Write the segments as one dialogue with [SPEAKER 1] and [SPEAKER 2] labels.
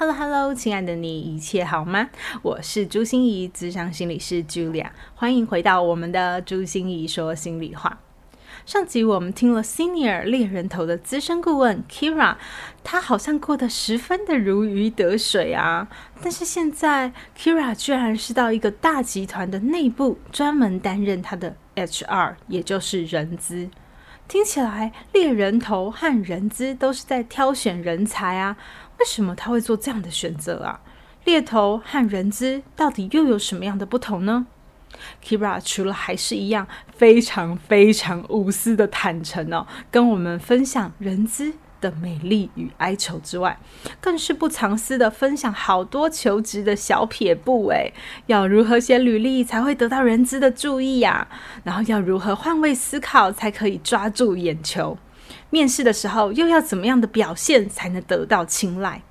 [SPEAKER 1] Hello Hello，亲爱的你，一切好吗？我是朱心怡，资深心理师 Julia，欢迎回到我们的朱心怡说心里话。上集我们听了 Senior 猎人头的资深顾问 Kira，他好像过得十分的如鱼得水啊。但是现在 Kira 居然是到一个大集团的内部，专门担任他的 HR，也就是人资。听起来猎人头和人资都是在挑选人才啊。为什么他会做这样的选择啊？猎头和人资到底又有什么样的不同呢？Kira 除了还是一样非常非常无私的坦诚哦，跟我们分享人资的美丽与哀愁之外，更是不藏私的分享好多求职的小撇步诶，要如何写履历才会得到人资的注意呀？然后要如何换位思考才可以抓住眼球？面试的时候又要怎么样的表现才能得到青睐？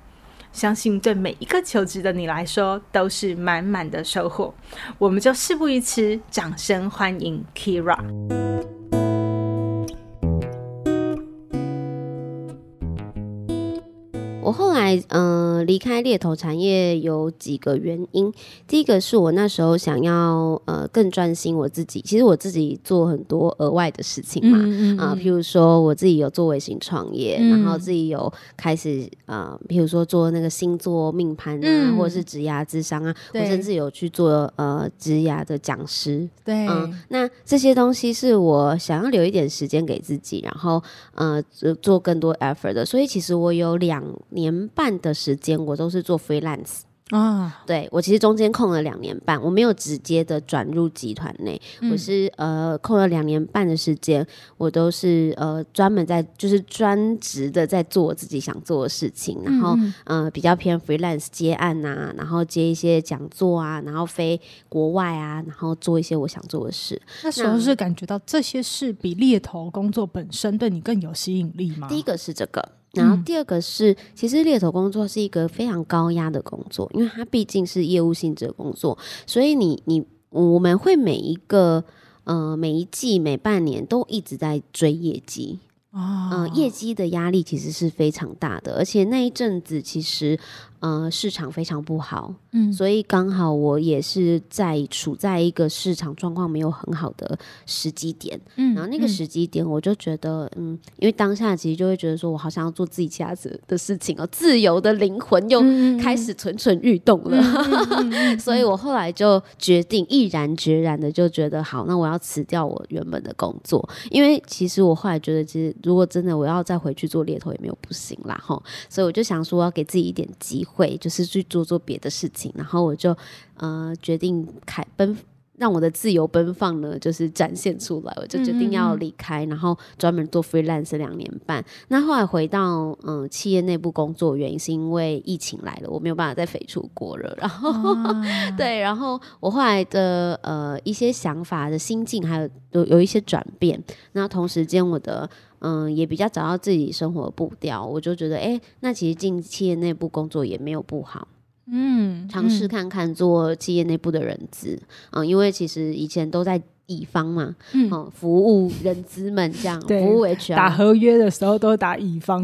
[SPEAKER 1] 相信对每一个求职的你来说都是满满的收获。我们就事不宜迟，掌声欢迎 Kira。
[SPEAKER 2] 我后来嗯离开猎头产业有几个原因，第一个是我那时候想要呃更专心我自己，其实我自己做很多额外的事情嘛啊，譬如说我自己有做微型创业，然后自己有开始啊，譬如说做那个星座命盘啊，或者是职涯智商啊，我甚至有去做呃职涯的讲师，
[SPEAKER 1] 对，嗯
[SPEAKER 2] 那这些东西是我想要留一点时间给自己，然后呃做更多 effort 的，所以其实我有两。年半的时间，我都是做 freelance。啊，对我其实中间空了两年半，我没有直接的转入集团内，我是呃空了两年半的时间，我都是呃专门在就是专职的在做我自己想做的事情，然后呃比较偏 freelance 接案呐，然后接一些讲座啊，然后飞国外啊，然后做一些我想做的事。
[SPEAKER 1] 那时候是感觉到这些事比猎头工作本身对你更有吸引力吗？
[SPEAKER 2] 第一个是这个。然后第二个是，其实猎头工作是一个非常高压的工作，因为它毕竟是业务性质的工作，所以你你我们会每一个呃每一季每半年都一直在追业绩。啊，业绩的压力其实是非常大的，而且那一阵子其实呃市场非常不好，嗯，所以刚好我也是在处在一个市场状况没有很好的时机点，嗯，然后那个时机点我就觉得，嗯，因为当下其实就会觉得说我好像要做自己家子的事情哦，自由的灵魂又开始蠢蠢欲动了，所以我后来就决定毅然决然的就觉得好，那我要辞掉我原本的工作，因为其实我后来觉得其实。如果真的我要再回去做猎头也没有不行啦，哈，所以我就想说要给自己一点机会，就是去做做别的事情，然后我就呃决定开奔。让我的自由奔放呢，就是展现出来，我就决定要离开，然后专门做 freelance 两年半。那后来回到嗯企业内部工作，原因是因为疫情来了，我没有办法再飞出国了。然后 对，然后我后来的呃一些想法的心境还有有有一些转变。那同时间我的嗯也比较找到自己生活步调，我就觉得哎，那其实进企业内部工作也没有不好。嗯，尝试看看做企业内部的人资嗯，因为其实以前都在乙方嘛，嗯，服务人资们这样，服务 HR
[SPEAKER 1] 打合约的时候都打乙方，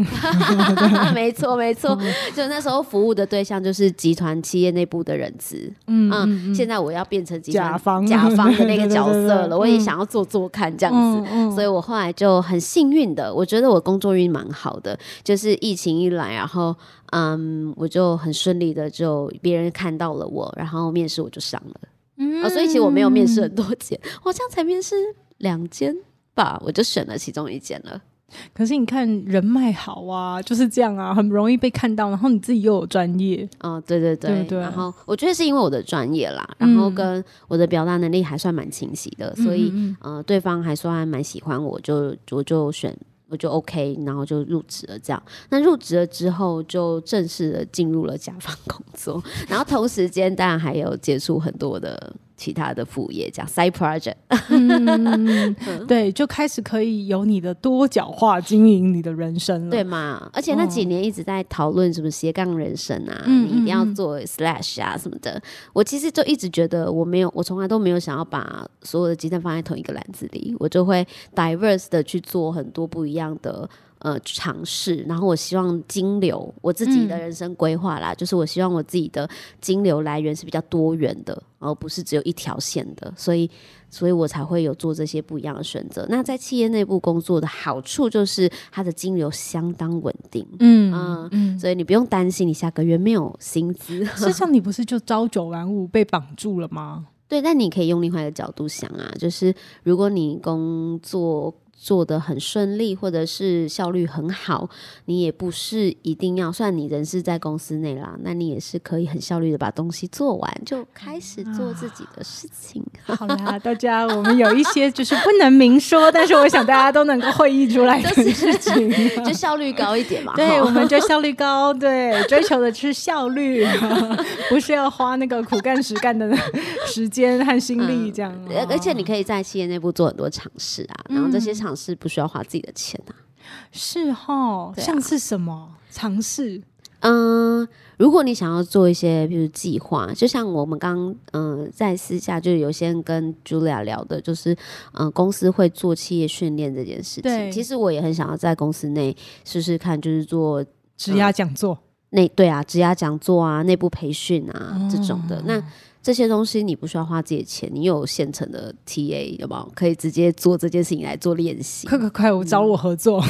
[SPEAKER 2] 没错没错，就那时候服务的对象就是集团企业内部的人资，嗯嗯，现在我要变成
[SPEAKER 1] 甲方。
[SPEAKER 2] 甲方的那个角色 了，我也想要做做看这样子，所以我后来就很幸运的，我觉得我工作运蛮好的，就是疫情一来，然后。嗯，我就很顺利的就别人看到了我，然后面试我就上了。嗯，所以其实我没有面试很多间，我这样才面试两间吧，我就选了其中一间了。
[SPEAKER 1] 可是你看人脉好啊，就是这样啊，很容易被看到，然后你自己又有专业。
[SPEAKER 2] 哦，对对对对。然后我觉得是因为我的专业啦，然后跟我的表达能力还算蛮清晰的，所以呃，对方还算蛮喜欢我，就我就选。我就 OK，然后就入职了。这样，那入职了之后，就正式的进入了甲方工作。然后同时间，当然还有接触很多的其他的副业，这样 side project。
[SPEAKER 1] 对，就开始可以有你的多角化经营你的人生了，
[SPEAKER 2] 对嘛？而且那几年一直在讨论什么斜杠人生啊，
[SPEAKER 1] 嗯
[SPEAKER 2] 你一定要做 slash 啊什么的。我其实就一直觉得我没有，我从来都没有想要把所有的鸡蛋放在同一个篮子里，我就会 diverse 的去做很多不一样的。呃，尝试，然后我希望金流，我自己的人生规划啦，就是我希望我自己的金流来源是比较多元的，而不是只有一条线的，所以，所以我才会有做这些不一样的选择。那在企业内部工作的好处就是它的金流相当稳定，
[SPEAKER 1] 嗯
[SPEAKER 2] 嗯
[SPEAKER 1] 嗯，
[SPEAKER 2] 所以你不用担心你下个月没有薪资。
[SPEAKER 1] 事实上你不是就朝九晚五被绑住了吗？
[SPEAKER 2] 对，但你可以用另外一个角度想啊，就是如果你工作做得很顺利，或者是效率很好，你也不是一定要，算你人是在公司内啦，那你也是可以很效率的把东西做完，就开始做自己的事情。
[SPEAKER 1] 好啦，大家，我们有一些就是不能明说，但是我想大家都能够会意出来的事情，
[SPEAKER 2] 就效率高一点嘛。
[SPEAKER 1] 对，我们就效率高，对，追求的是效率，不是要花那个苦干实干的时间和心力这样。
[SPEAKER 2] 而而且你可以在企业内部做很多尝试啊，然后这些尝试不需要花自己的钱啊。
[SPEAKER 1] 是哈，像是什么尝试？
[SPEAKER 2] 嗯，如果你想要做一些，比如计划，就像我们刚嗯在私下就有些人跟 Julia 聊的，就是嗯公司会做企业训练这件事
[SPEAKER 1] 对
[SPEAKER 2] 情。其实我也很想要在公司内试试看，就是做
[SPEAKER 1] 职涯讲座，
[SPEAKER 2] 内对啊，职涯讲座啊、内部培训啊、这种的。那这些东西你不需要花自己的钱，你有现成的 TA 有没有？可以直接做这件事情来做练习。
[SPEAKER 1] 快快快，我找我合作，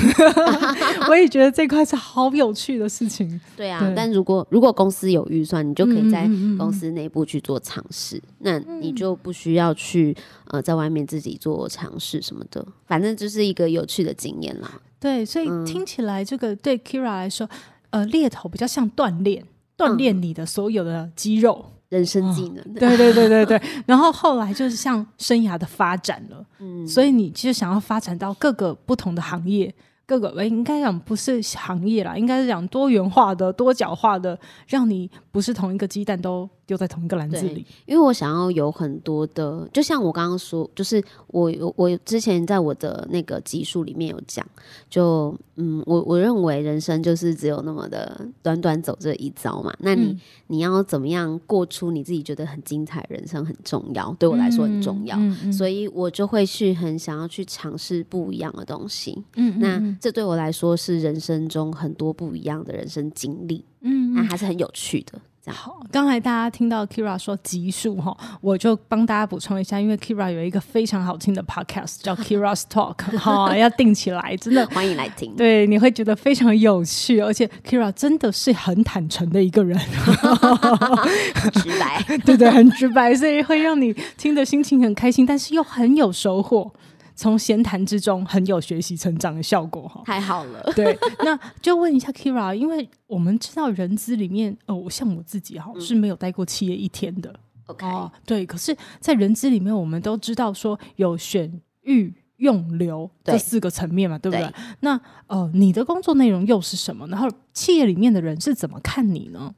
[SPEAKER 1] 我也觉得这块是好有趣的事情。
[SPEAKER 2] 对啊，
[SPEAKER 1] 对
[SPEAKER 2] 但如果如果公司有预算，你就可以在公司内部去做尝试，那你就不需要去呃在外面自己做尝试什么的，反正就是一个有趣的经验啦。
[SPEAKER 1] 对，所以
[SPEAKER 2] 嗯
[SPEAKER 1] 听起来这个对 Kira 来说，呃，猎头比较像锻炼，锻
[SPEAKER 2] 嗯
[SPEAKER 1] 炼你的所有的肌肉。
[SPEAKER 2] 人生技能，
[SPEAKER 1] 对对对对对，然后后来就是像生涯的发展了，
[SPEAKER 2] 嗯。
[SPEAKER 1] 所以你其实想要发展到各个不同的行业，各个诶应该讲不是行业啦，应该是讲多元化的、多角化的，让你不是同一个鸡蛋都丢在同一个篮子里。
[SPEAKER 2] 因为我想要有很多的，就像我刚刚说，就是我有我之前在我的那个集数里面有讲，就嗯，我我认为人生就是只有那么的短短走这一遭嘛，那你、
[SPEAKER 1] 嗯
[SPEAKER 2] 你要怎么样过出你自己觉得很精彩的人生很重要，对我来说很重要，
[SPEAKER 1] 嗯嗯
[SPEAKER 2] 所以我就会去很想要去尝试不一样的东西。
[SPEAKER 1] 嗯
[SPEAKER 2] 那这对我来说是人生中很多不一样的人生经历，
[SPEAKER 1] 嗯
[SPEAKER 2] 那还是很有趣的。这样
[SPEAKER 1] 好，刚才大家听到 Kira 说集数哈，我就帮大家补充一下，因为 Kira 有一个非常好听的 podcast 叫 Kira's Talk 哈，要定起来，真的。
[SPEAKER 2] 欢迎来听。
[SPEAKER 1] 对，你会觉得非常有趣，而且 Kira 真的是很坦诚的一个人，
[SPEAKER 2] 直白。
[SPEAKER 1] 对对，很直白，所以会让你听的心情很开心，但是又很有收获。从闲谈之中很有学习成长的效果哈。
[SPEAKER 2] 太好了，
[SPEAKER 1] 对，那就问一下 Kira，因为我们知道人资里面，哦，像我自己哈是没有待过企业一天的
[SPEAKER 2] OK，、
[SPEAKER 1] 哦，对。可是，在人资里面，我们都知道说有选育。用留这四个层面嘛，对不对？
[SPEAKER 2] 对
[SPEAKER 1] 那呃，你的工作内容又是什么？然后企业里面的人是怎么看你呢？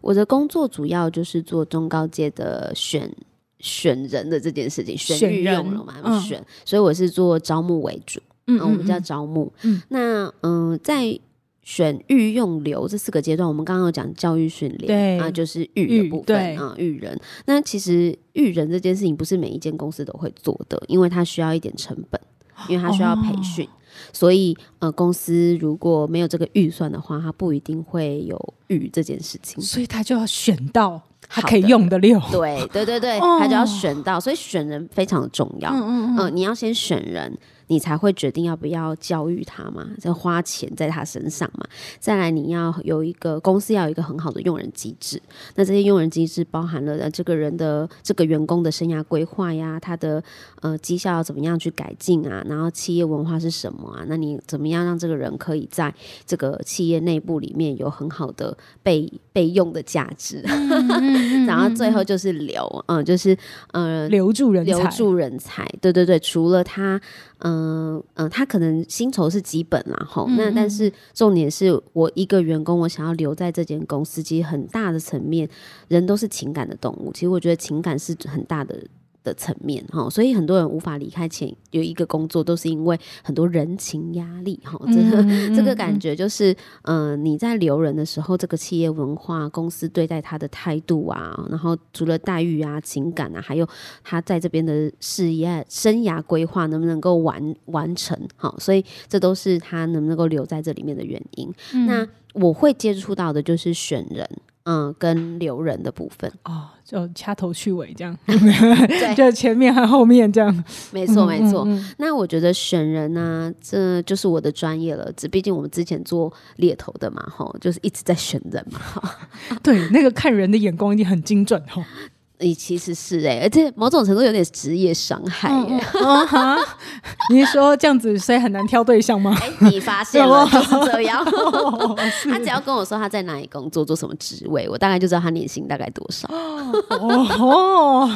[SPEAKER 2] 我的工作主要就是做中高阶的选选人的这件事情，选
[SPEAKER 1] 人
[SPEAKER 2] 用了嘛，
[SPEAKER 1] 嗯
[SPEAKER 2] 选，所以我是做招募为主，
[SPEAKER 1] 嗯
[SPEAKER 2] 嗯，我们叫招募。
[SPEAKER 1] 嗯
[SPEAKER 2] 那嗯、在选育用流这四个阶段，我们刚刚有讲教育训练，
[SPEAKER 1] 对
[SPEAKER 2] 啊，就是育
[SPEAKER 1] 育
[SPEAKER 2] 的部分啊，育人。那其实育人这件事情不是每一间公司都会做的，因为它需要一点成本，因为它需要培训。
[SPEAKER 1] 哦
[SPEAKER 2] 所以，呃，公司如果没有这个预算的话，它不一定会有育这件事情。
[SPEAKER 1] 所以他就要选到他可以用的料。
[SPEAKER 2] 对对对对，
[SPEAKER 1] 哦
[SPEAKER 2] 他就要选到，所以选人非常的重要。
[SPEAKER 1] 嗯
[SPEAKER 2] 嗯嗯、你要先选人，你才会决定要不要教育他嘛，再花钱在他身上嘛。再来，你要有一个公司要有一个很好的用人机制。那这些用人机制包含了呃这个人的这个员工的生涯规划呀，他的呃绩效要怎么样去改进啊，然后企业文化是什么啊？那你怎么样让这个人可以在这个企业内部里面有很好的被被用的价值？然后最后就是留，嗯、就是呃
[SPEAKER 1] 留住人才，
[SPEAKER 2] 留住人才。对对对，除了他，嗯、嗯嗯，他可能薪酬是基本啦，吼，那但是重点是我一个员工，我想要留在这间公司，其实很大的层面，人都是情感的动物，其实我觉得情感是很大的。的层面哈，所以很多人无法离开前有一个工作，都是因为很多人情压力哈。这个这个感觉就是，嗯，你在留人的时候，这个企业文化、公司对待他的态度啊，然后除了待遇啊、情感啊，还有他在这边的事业生涯规划能不能够完完成，哈，所以这都是他能不能够留在这里面的原因。那我会接触到的就是选人。嗯，跟留人的部分
[SPEAKER 1] 哦，就掐头去尾这样，就前面和后面这样，
[SPEAKER 2] 没错没错。那我觉得选人呢，这就是我的专业了。只毕竟我们之前做猎头的嘛，哈，就是一直在选人嘛，哈。
[SPEAKER 1] 对，那个看人的眼光一定很精准，哈。
[SPEAKER 2] 你其实是哎，而且某种程度有点职业伤害。
[SPEAKER 1] 你是说这样子，所以很难挑对象吗？
[SPEAKER 2] 哎，你发现了 就是这样。他只要跟我说他在哪里工作，做什么职位，我大概就知道他年薪大概多少。哦，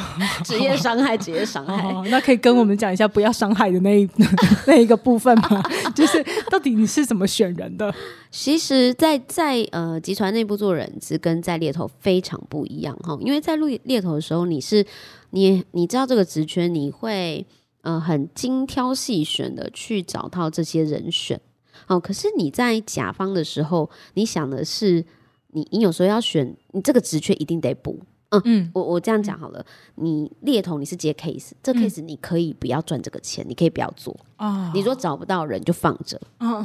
[SPEAKER 2] 职业伤害，职业伤害。
[SPEAKER 1] 那可以跟我们讲一下不要伤害的那一 那一个部分吗？就是到底你是怎么选人的？
[SPEAKER 2] 其实，在在呃集团内部做人资跟在猎头非常不一样哈，因为在猎猎头的时候，你是你你知道这个职缺，你会呃很精挑细选的去找到这些人选哦。可是你在甲方的时候，你想的是你你有时候要选，你这个职缺一定得补。嗯嗯，我我这样讲好了，你猎头你是接 case，这 case 你可以不要赚这个钱，你可以不要做啊。你说找不到人就放着，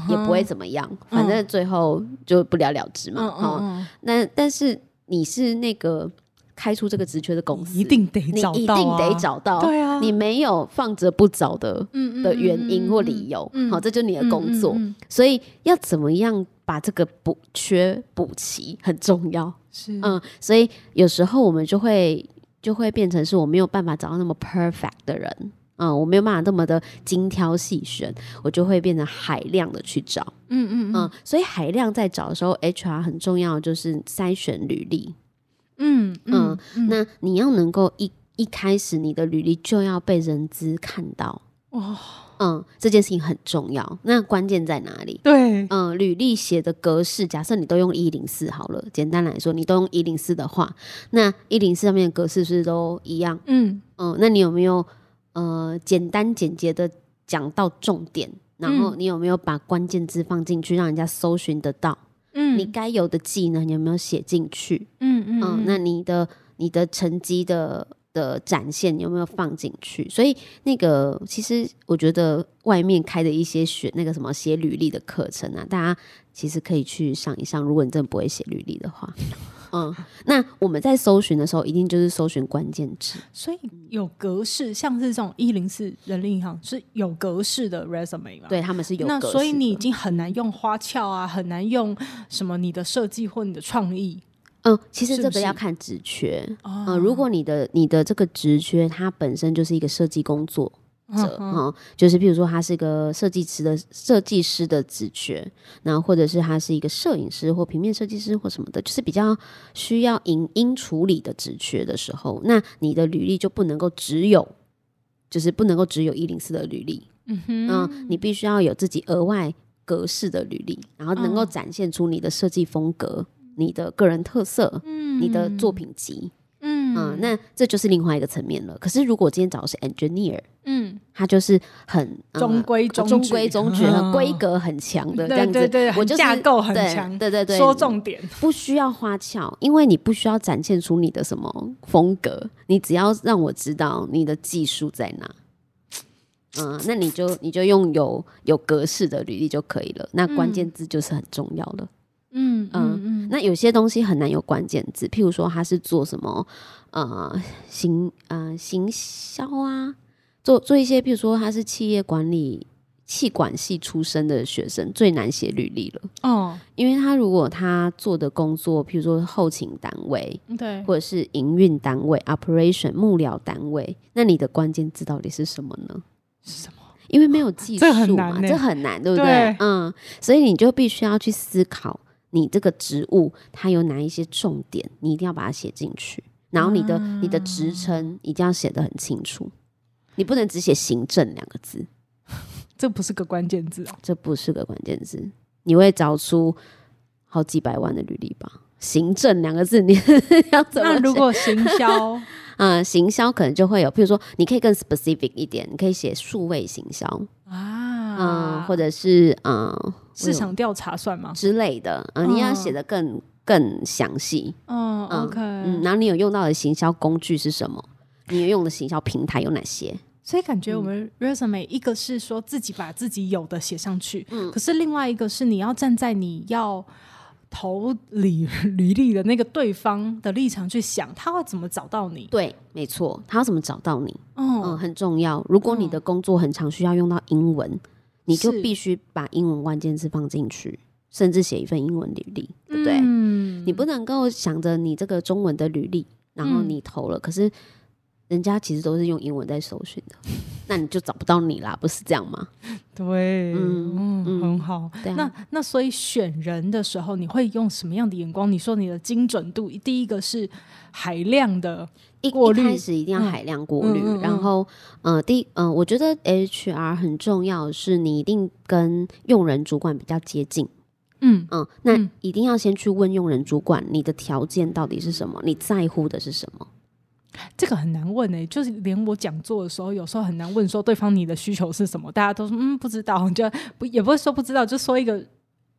[SPEAKER 2] 也不会怎么样，反正最后就不了了之嘛。哦，那但是你是那个开出这个职缺的公司，
[SPEAKER 1] 一定得找到，
[SPEAKER 2] 一定得找到。
[SPEAKER 1] 对啊，
[SPEAKER 2] 你没有放着不找的的原因或理由，好，这就是你的工作。所以要怎么样把这个补缺补齐很重要。
[SPEAKER 1] 是。
[SPEAKER 2] 嗯，所以有时候我们就会就会变成是我没有办法找到那么 perfect 的人，嗯，我没有办法那么的精挑细选，我就会变成海量的去找，嗯嗯嗯，所以海量在找的时候，HR 很重要，就是筛选履历，嗯嗯，那你要能够一一开始你的履历就要被人资看到，哦。嗯，这件事情很重要。那关键在哪里？
[SPEAKER 1] 对，
[SPEAKER 2] 嗯，履历写的格式，假设你都用一零四好了。简单来说，你都用一零四的话，那一零四上面的格式是不是都一样？嗯嗯，那你有没有呃简单简洁的讲到重点？然后你有没有把关键字放进去，让人家搜寻得到？嗯，你该有的技能有没有写进去？嗯嗯，那你的你的成绩的。的展现有没有放进去？所以那个其实我觉得外面开的一些学那个什么写履历的课程啊，大家其实可以去上一上。如果你真的不会写履历的话，嗯，那我们在搜寻的时候，一定就是搜寻关键字。
[SPEAKER 1] 所以有格式，像是这种一零四人力银行是有格式的 resume 嘛？
[SPEAKER 2] 对，他们是有。
[SPEAKER 1] 那所以你已经很难用花俏啊，很难用什么你的设计或你的创意。
[SPEAKER 2] 嗯，其实这个要看职缺啊。如果你的你的这个职缺它本身就是一个设计工作者啊，就是比如说他是一个设计师的设计师的职缺，那或者是他是一个摄影师或平面设计师或什么的，就是比较需要影音处理的职缺的时候，那你的履历就不能够只有，就是不能够只有一零四的履历。嗯哼，你必须要有自己额外格式的履历，然后能够展现出你的设计风格。你的个人特色，嗯，你的作品集，嗯。那这就是另外一个层面了。可是如果今天找的是 engineer，嗯，他就是很
[SPEAKER 1] 中规
[SPEAKER 2] 中中规中矩，很规格很强的这样子，
[SPEAKER 1] 对对，我就架构很强，
[SPEAKER 2] 对对对，
[SPEAKER 1] 说重点，
[SPEAKER 2] 不需要花俏，因为你不需要展现出你的什么风格，你只要让我知道你的技术在哪，嗯，那你就你就用有有格式的履历就可以了。那关键字就是很重要了。嗯嗯。嗯，那有些东西很难有关键字，譬如说他是做什么呃行呃行销啊，做做一些，譬如说他是企业管理气管系出身的学生，最难写履历了哦，因为他如果他做的工作，譬如说后勤单位，
[SPEAKER 1] 对，
[SPEAKER 2] 或者是营运单位 operation 幕僚单位，那你的关键字到底是什么呢？
[SPEAKER 1] 是什么？
[SPEAKER 2] 因为没有技术嘛，这很难，对不对？嗯，所以你就必须要去思考。你这个职务它有哪一些重点，你一定要把它写进去。然后你的你的职称一定要写的很清楚，你不能只写行政两个字。
[SPEAKER 1] 这不是个关键字啊。
[SPEAKER 2] 这不是个关键字，你会找出好几百万的履历吧？行政两个字，你 要怎么？
[SPEAKER 1] 那如果行销，
[SPEAKER 2] 嗯，行销可能就会有，譬如说，你可以更 specific 一点，你可以写数位行销，
[SPEAKER 1] 啊，
[SPEAKER 2] 嗯、或者是嗯
[SPEAKER 1] 市场调查算吗？
[SPEAKER 2] 之类的，嗯、你要写的更更详细，
[SPEAKER 1] 嗯
[SPEAKER 2] 嗯
[SPEAKER 1] ，OK，
[SPEAKER 2] 嗯，然后你有用到的行销工具是什么？你有用的行销平台有哪些？
[SPEAKER 1] 所以感觉我
[SPEAKER 2] 嗯
[SPEAKER 1] 们 resume 一个是说自己把自己有的写上去，
[SPEAKER 2] 嗯
[SPEAKER 1] 可是另外一个是你要站在你要投履履历的那个对方的立场去想，他会怎么找到你？
[SPEAKER 2] 对，没错，他要怎么找到你？嗯，
[SPEAKER 1] 哦，
[SPEAKER 2] 很重要。如果你的工作很常需要用到英文，你就必须把英文关键字放进去，甚至写一份英文履历，对不对？
[SPEAKER 1] 嗯，
[SPEAKER 2] 你不能够想着你这个中文的履历，然后
[SPEAKER 1] 嗯
[SPEAKER 2] 你投了，可是人家其实都是用英文在搜寻的，那你就找不到你啦，不是这样吗？
[SPEAKER 1] 对，
[SPEAKER 2] 嗯
[SPEAKER 1] 嗯，
[SPEAKER 2] 嗯
[SPEAKER 1] 很好。
[SPEAKER 2] 对啊，
[SPEAKER 1] 那那所以选人的时候，你会用什么样的眼光？你说你的精准度，第一个是海量的，
[SPEAKER 2] 一
[SPEAKER 1] 过滤
[SPEAKER 2] 一开始一定要
[SPEAKER 1] 嗯
[SPEAKER 2] 海量过滤，然后呃，第呃，我觉得 HR 很重要的是你一定跟用人主管比较接近。
[SPEAKER 1] 嗯
[SPEAKER 2] 嗯，那
[SPEAKER 1] 嗯
[SPEAKER 2] 一定要先去问用人主管，你的条件到底是什么？你在乎的是什么？
[SPEAKER 1] 这个很难问诶、就是连我讲座的时候，有时候很难问说对方你的需求是什么，大家都说嗯不知道，就不也不会说不知道，就说一个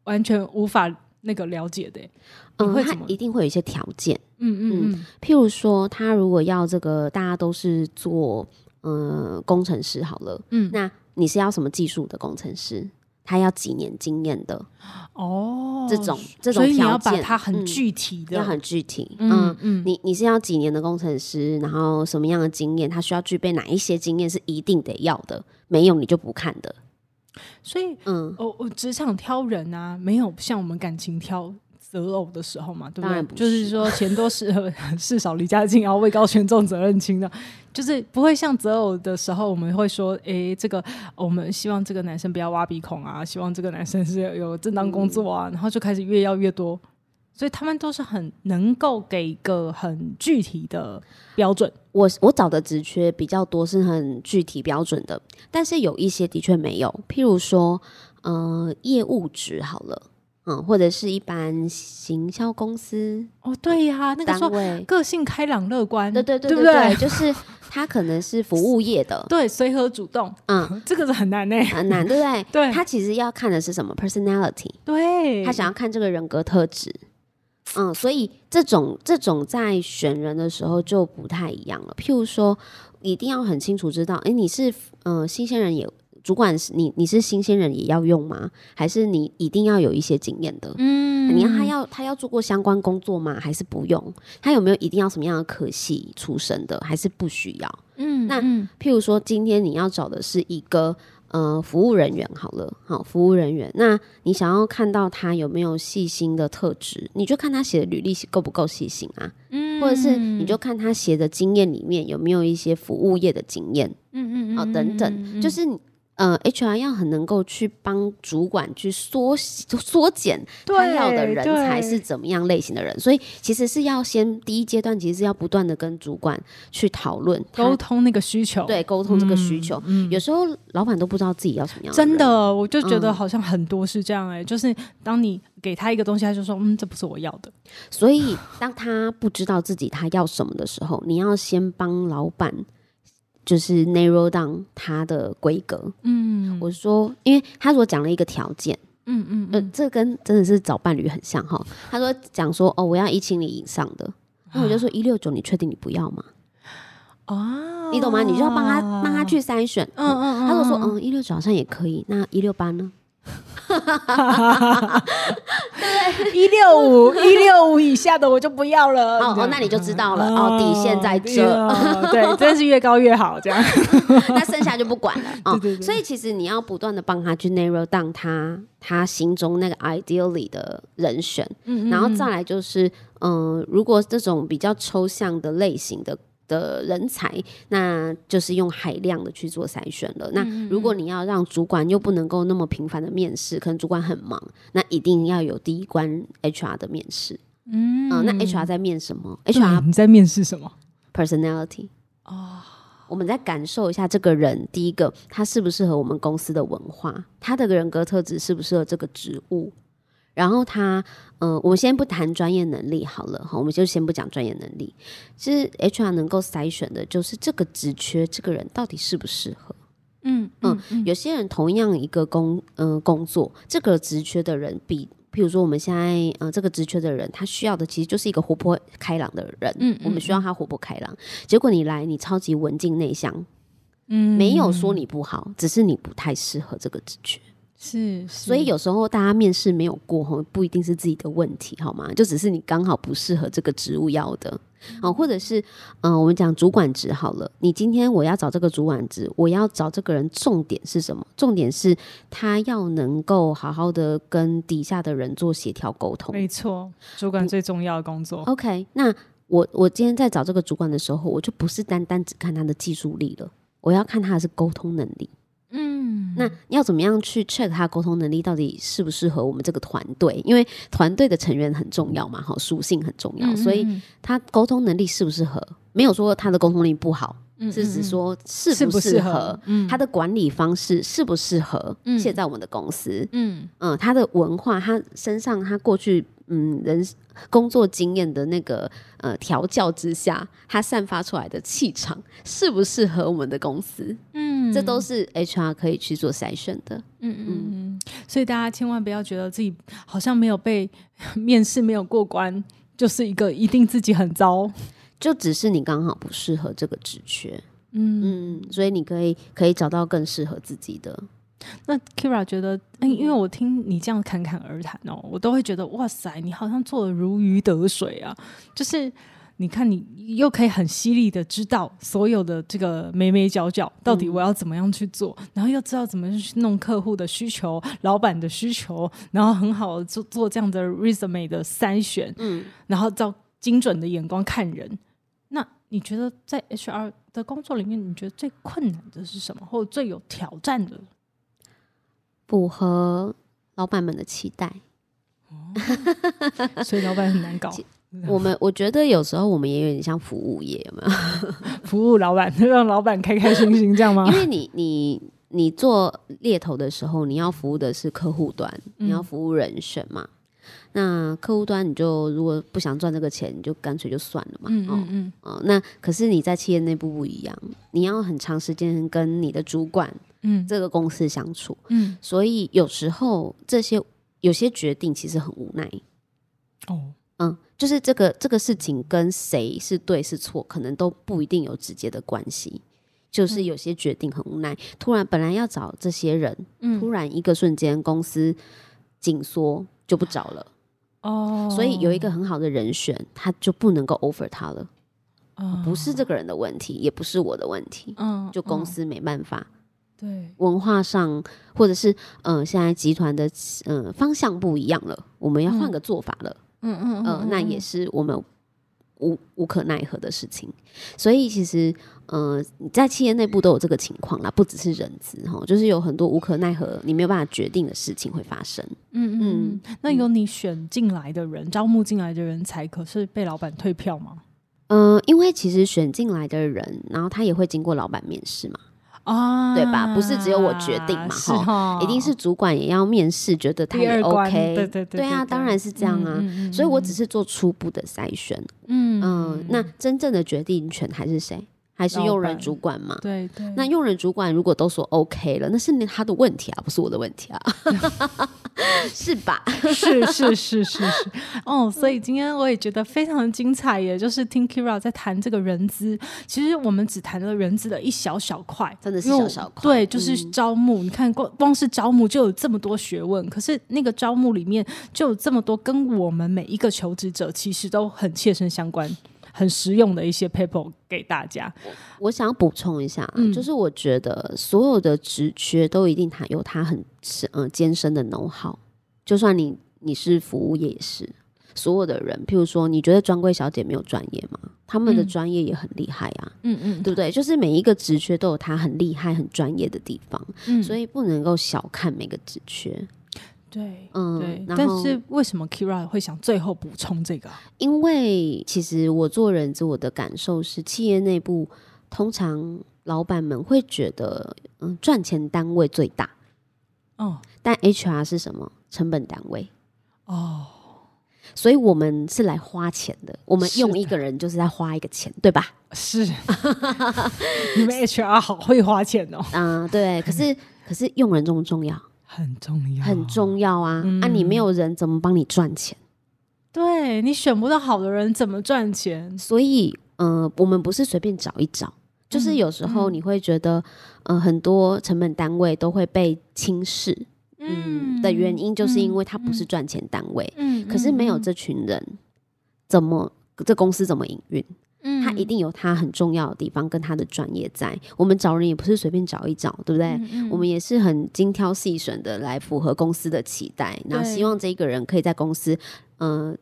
[SPEAKER 1] 完全无法那个了解的欸、
[SPEAKER 2] 嗯，他
[SPEAKER 1] 会
[SPEAKER 2] 一定会有一些条件，
[SPEAKER 1] 嗯嗯嗯
[SPEAKER 2] 譬如说，他如果要这个，大家都是做呃工程师好了，
[SPEAKER 1] 嗯，
[SPEAKER 2] 那你是要什么技术的工程师？他要几年经验的
[SPEAKER 1] 哦，
[SPEAKER 2] 这种这种
[SPEAKER 1] 你要把
[SPEAKER 2] 条件，
[SPEAKER 1] 它很
[SPEAKER 2] 嗯
[SPEAKER 1] 具体的，
[SPEAKER 2] 要很具体，
[SPEAKER 1] 嗯
[SPEAKER 2] 嗯。
[SPEAKER 1] 嗯，
[SPEAKER 2] 你你是要几年的工程师，然后什么样的经验？他需要具备哪一些经验是一定得要的，没有你就不看的。
[SPEAKER 1] 所以
[SPEAKER 2] 嗯，
[SPEAKER 1] 我我职场挑人啊，没有像我们感情挑择偶的时候嘛，对不对？就是。
[SPEAKER 2] 是
[SPEAKER 1] 说钱多事 事少离家近，然后位高权重责任轻的，就是不会像择偶的时候，我们会说，哎，这个我们希望这个男生不要挖鼻孔啊，希望这个男生是有正当工作啊，然后就开始越要越多。所以他们都是很能够给一个很具体的标准，
[SPEAKER 2] 我我找的职缺比较多，是很具体标准的，但是有一些的确没有，譬如说，呃，业务职好了，嗯，或者是一般行销公司
[SPEAKER 1] 哦，对呀、那个说个性开朗乐观，
[SPEAKER 2] 对对对
[SPEAKER 1] 对不
[SPEAKER 2] 对对，就是他可能是服务业的，
[SPEAKER 1] 对，随和主动，
[SPEAKER 2] 嗯，
[SPEAKER 1] 这个是很难呢、
[SPEAKER 2] 很难，对不对？
[SPEAKER 1] 对
[SPEAKER 2] 他其实要看的是什么 personality，
[SPEAKER 1] 对，
[SPEAKER 2] 他想要看这个人格特质。嗯，所以这种这种在选人的时候就不太一样了。譬如说，一定要很清楚知道，哎，你是呃新鲜人也主管是你你是新鲜人也要用吗？还是你一定要有一些经验的？
[SPEAKER 1] 嗯
[SPEAKER 2] 你要他要他要做过相关工作吗？还是不用？他有没有一定要什么样的科系出身的？还是不需要？那
[SPEAKER 1] 嗯那
[SPEAKER 2] 譬如说，今天你要找的是一个呃服务人员，好了，好服务人员，那你想要看到他有没有细心的特质，你就看他写的履历够不够细心啊，
[SPEAKER 1] 嗯
[SPEAKER 2] 或者是你就看他写的经验里面有没有一些服务业的经验
[SPEAKER 1] 嗯嗯
[SPEAKER 2] 啊、等等，就是你。呃，HR 要很能够去帮主管去缩缩减他要的人才是怎么样类型的人，所以其实是要先第一阶段，其实是要不断的跟主管去讨论
[SPEAKER 1] 沟通那个需求，
[SPEAKER 2] 对沟通这个需求。
[SPEAKER 1] 嗯
[SPEAKER 2] 有时候老板都不知道自己要什么样的，
[SPEAKER 1] 真的，我就觉得
[SPEAKER 2] 嗯。
[SPEAKER 1] 好像很多是这样哎、就是当你给他一个东西，他就说嗯，这不是我要的，
[SPEAKER 2] 所以当他不知道自己他要什么的时候，你要先帮老板就是 narrow down 他的规格。
[SPEAKER 1] 嗯
[SPEAKER 2] 我说，因为他如果讲了一个条件，
[SPEAKER 1] 嗯嗯
[SPEAKER 2] 呃，这跟真的是找伴侣很像哈。他说讲说哦，我要一千里以上的，那我就说一六九，你确定你不要吗？
[SPEAKER 1] 哦，
[SPEAKER 2] 你懂吗？你就要帮他帮他去筛选。
[SPEAKER 1] 嗯嗯嗯，
[SPEAKER 2] 他就说嗯一六九好像也可以，那一六八呢？
[SPEAKER 1] 一六五一六五以下的我就不要了，
[SPEAKER 2] 哦哦那你就知道了哦底线在这。
[SPEAKER 1] 哦对，真是越高越好，这样，
[SPEAKER 2] 那剩下就不管了哦。所以其实你要不断的帮他去 narrow down 他他心中那个 ideally 的人选，
[SPEAKER 1] 嗯
[SPEAKER 2] 然后再来就是，嗯、如果这种比较抽象的类型的。的人才，那就是用海量的去做筛选了。那如果你要让主管又不能够那么频繁的面试，可能主管很忙，那一定要有第一关 HR 的面试。
[SPEAKER 1] 嗯
[SPEAKER 2] 嗯、那 HR 在面什么？HR
[SPEAKER 1] 你在面试什么
[SPEAKER 2] ？personality 哦。我们再感受一下这个人，第一个他适不适合我们公司的文化，他的人格特质适不适合这个职务，然后他，嗯、我们先不谈专业能力好了哈，我们就先不讲专业能力。其实 HR 能够筛选的就是这个职缺，这个人到底适不适合。
[SPEAKER 1] 嗯
[SPEAKER 2] 嗯，有些人同样一个工嗯、工作，这个职缺的人比，譬如说我们现在呃这个职缺的人，他需要的其实就是一个活泼开朗的人，
[SPEAKER 1] 嗯
[SPEAKER 2] 我们需要他活泼开朗。结果你来，你超级文静内向，
[SPEAKER 1] 嗯
[SPEAKER 2] 没有说你不好，只是你不太适合这个职缺。
[SPEAKER 1] 是，
[SPEAKER 2] 所以有时候大家面试没有过吼，不一定是自己的问题，好吗？就只是你刚好不适合这个职务要的，哦，或者是嗯、呃我们讲主管职好了，你今天我要找这个主管职，我要找这个人，重点是什么？重点是他要能够好好的跟底下的人做协调沟通。
[SPEAKER 1] 没错，主管最重要的工作。
[SPEAKER 2] OK，那我我今天在找这个主管的时候，我就不是单单只看他的技术力了，我要看他的是沟通能力。
[SPEAKER 1] 嗯，
[SPEAKER 2] 那要怎么样去 check 他沟通能力到底适不适合我们这个团队？因为团队的成员很重要嘛，哈，属性很重要，
[SPEAKER 1] 嗯
[SPEAKER 2] 所以
[SPEAKER 1] 嗯
[SPEAKER 2] 他沟通能力适不适合？没有说他的沟通力不好，
[SPEAKER 1] 嗯
[SPEAKER 2] 是指说适
[SPEAKER 1] 适不
[SPEAKER 2] 不适合他的管理方式适不适合
[SPEAKER 1] 嗯
[SPEAKER 2] 现在我们的公司？
[SPEAKER 1] 嗯
[SPEAKER 2] 嗯，他的文化，他身上他过去嗯人工作经验的那个呃调教之下，他散发出来的气场适不适合我们的公司？
[SPEAKER 1] 嗯
[SPEAKER 2] 这都是 HR 可以去做筛选的。
[SPEAKER 1] 嗯嗯嗯，所以大家千万不要觉得自己好像没有被 面试没有过关，就是一个一定自己很糟。
[SPEAKER 2] 就只是你刚好不适合这个职缺，
[SPEAKER 1] 嗯，
[SPEAKER 2] 嗯，所以你可以可以找到更适合自己的。
[SPEAKER 1] 那 Kira 觉得，嗯，因为我听你这样侃侃而谈哦，我都会觉得哇塞，你好像做的如鱼得水啊！就是你看，你又可以很犀利的知道所有的这个眉眉角角，到底我要怎么样去做，然后又知道怎么去弄客户的需求、老板的需求，然后很好的做做这样的 resume 的筛选，
[SPEAKER 2] 嗯，
[SPEAKER 1] 然后照精准的眼光看人。那你觉得在 HR 的工作里面，你觉得最困难的是什么，或者最有挑战的？
[SPEAKER 2] 符合老板们的期待。
[SPEAKER 1] 所以老板很难搞，
[SPEAKER 2] 我们我觉得有时候我们也有点像服务业，有没有？
[SPEAKER 1] 服务老板，让老板开开心心，这样吗
[SPEAKER 2] 因？为你你你做猎头的时候，你要服务的是客户端，
[SPEAKER 1] 嗯
[SPEAKER 2] 你要服务人选嘛。那客户端你就如果不想赚这个钱，你就干脆就算了嘛。哦
[SPEAKER 1] 嗯嗯嗯
[SPEAKER 2] 哦，那可是你在企业内部不一样，你要很长时间跟你的主管
[SPEAKER 1] 嗯
[SPEAKER 2] 这个公司相处，
[SPEAKER 1] 嗯，
[SPEAKER 2] 所以有时候这些有些决定其实很无奈。
[SPEAKER 1] 哦，
[SPEAKER 2] 嗯，就是这个这个事情跟谁是对是错，可能都不一定有直接的关系。就是有些决定很无奈，突然本来要找这些人，
[SPEAKER 1] 嗯
[SPEAKER 2] 突然一个瞬间公司紧缩就不找了，
[SPEAKER 1] 哦，
[SPEAKER 2] 所以有一个很好的人选，他就不能够 offer 他了。
[SPEAKER 1] 哦
[SPEAKER 2] 不是这个人的问题，也不是我的问题，
[SPEAKER 1] 嗯
[SPEAKER 2] 就公司没办法。
[SPEAKER 1] 对，
[SPEAKER 2] 文化上，或者是嗯、呃现在集团的嗯、呃方向不一样了，我们要换个做法了。
[SPEAKER 1] 嗯嗯
[SPEAKER 2] 呃，那也是我们无无可奈何的事情。所以其实，呃，你在企业内部都有这个情况啦，不只是人资哈，就是有很多无可奈何、你没有办法决定的事情会发生。
[SPEAKER 1] 嗯嗯嗯，那有你选进来的人，招募进来的人才，可是被老板退票吗？
[SPEAKER 2] 嗯、因为其实选进来的人，然后他也会经过老板面试嘛，
[SPEAKER 1] 啊，
[SPEAKER 2] 对吧不是只有我决定嘛哈
[SPEAKER 1] 哈，
[SPEAKER 2] 一定是主管也要面试，觉得他也 OK，
[SPEAKER 1] 对对对
[SPEAKER 2] 啊，
[SPEAKER 1] 对
[SPEAKER 2] 当然是这样啊。所以我只是做初步的筛选，
[SPEAKER 1] 嗯
[SPEAKER 2] 嗯，那真正的决定权还是谁？还是用人主管嘛？
[SPEAKER 1] 对对，
[SPEAKER 2] 那用人主管如果都说 OK 了，那是他的问题啊，不是我的问题啊 是吧？
[SPEAKER 1] 是是是是是，哦，所以今天我也觉得非常的精彩也，就是听 Kira 在谈这个人资，其实我们只谈了人资的一小小块，
[SPEAKER 2] 真的是小小块
[SPEAKER 1] 对，就是
[SPEAKER 2] 嗯
[SPEAKER 1] 招募，你看光光是招募就有这么多学问，可是那个招募里面就有这么多跟我们每一个求职者其实都很切身相关。很实用的一些 paper 给大家，
[SPEAKER 2] 我想补充一下啊，
[SPEAKER 1] 嗯
[SPEAKER 2] 就是我觉得所有的职缺都一定它有它很嗯、呃艰深的 know how，就算你你是服务业也是。所有的人，譬如说，你觉得专柜小姐没有专业吗？他们的
[SPEAKER 1] 嗯
[SPEAKER 2] 专业也很厉害啊，
[SPEAKER 1] 嗯嗯
[SPEAKER 2] 对不对？就是每一个职缺都有它很厉害、很专业的地方，
[SPEAKER 1] 嗯，
[SPEAKER 2] 所以不能够小看每个职缺。
[SPEAKER 1] 对
[SPEAKER 2] 嗯
[SPEAKER 1] 对，但是为什么 Kira 会想最后补充这个啊？
[SPEAKER 2] 因为其实我做人资，我的感受是，企业内部通常老板们会觉得，嗯，赚钱单位最大，
[SPEAKER 1] 哦
[SPEAKER 2] 但 HR 是什么？成本单位。
[SPEAKER 1] 哦，
[SPEAKER 2] 所以我们是来花钱的，我们用一个人就是在花一个钱，对吧？
[SPEAKER 1] 是，你们 HR 好会花钱哦，
[SPEAKER 2] 啊、对。可是可是用人重不重要？
[SPEAKER 1] 很重要，
[SPEAKER 2] 很。重要啊！
[SPEAKER 1] 嗯
[SPEAKER 2] 啊，你没有人怎么帮你赚钱？
[SPEAKER 1] 对你选不到好的人，怎么赚钱？
[SPEAKER 2] 所以，呃，我们不是随便找一找，就是有时候
[SPEAKER 1] 嗯
[SPEAKER 2] 你会觉得，呃，很多成本单位都会被轻视，嗯的原因，就是因为它不是赚钱单位。
[SPEAKER 1] 嗯，
[SPEAKER 2] 可是没有这群人，怎么这公司怎么营运？
[SPEAKER 1] 嗯，
[SPEAKER 2] 他一定有他很重要的地方跟他的专业在。我们找人也不是随便找一找，对不对？
[SPEAKER 1] 嗯
[SPEAKER 2] 我们也是很精挑细选的来符合公司的期待，然后希望这一个人可以在公司，呃，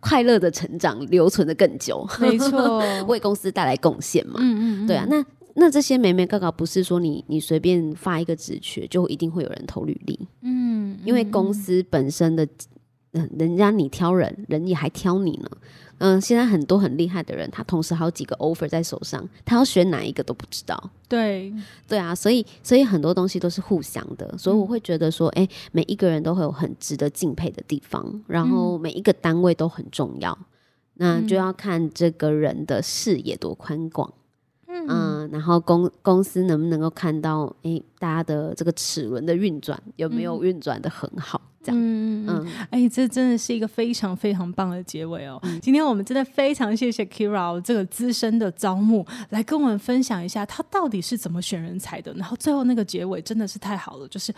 [SPEAKER 2] 快乐的成长，留存的更久，
[SPEAKER 1] 没错，
[SPEAKER 2] 为公司带来贡献嘛。
[SPEAKER 1] 嗯嗯，
[SPEAKER 2] 对啊，那那这些美美嘎嘎不是说你你随便发一个职缺就一定会有人投履历，
[SPEAKER 1] 嗯，
[SPEAKER 2] 因为公司本身的，嗯、人家你挑人，人也还挑你呢。嗯，现在很多很厉害的人，他同时好几个 offer 在手上，他要选哪一个都不知道。
[SPEAKER 1] 对，
[SPEAKER 2] 对啊，所以所以很多东西都是互相的，所以我会觉得说，哎、每一个人都会有很值得敬佩的地方，然后每一个单位都很重要，那就要看这个人的视野多宽广。嗯，然后公公司能不能够看到，哎，大家的这个齿轮的运转有没有运转的很好？这样，
[SPEAKER 1] 嗯嗯
[SPEAKER 2] 嗯，
[SPEAKER 1] 哎，这真的是一个非常非常棒的结尾哦！今天我们真的非常谢谢 Kira 这个资深的招募来跟我们分享一下他到底是怎么选人才的。然后最后那个结尾真的是太好了，就是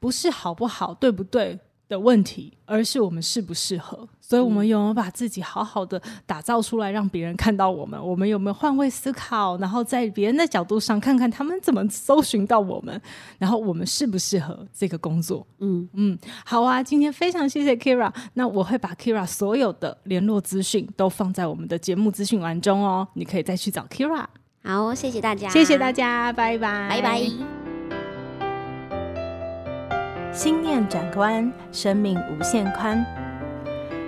[SPEAKER 1] 不是好不好、对不对的问题，而是我们适不适合。所以，我们有没有把自己好好的打造出来，让别人看到我们？我们有没有换位思考？然后在别人的角度上看看他们怎么搜寻到我们，然后我们适不适合这个工作？
[SPEAKER 2] 嗯
[SPEAKER 1] 嗯，好啊，今天非常谢谢 Kira，那我会把 Kira 所有的联络资讯都放在我们的节目资讯栏中哦，你可以再去找 Kira。
[SPEAKER 2] 好，谢谢大家，
[SPEAKER 1] 谢谢大，家，拜拜，
[SPEAKER 2] 拜拜。
[SPEAKER 1] 心念转弯，生命无限宽。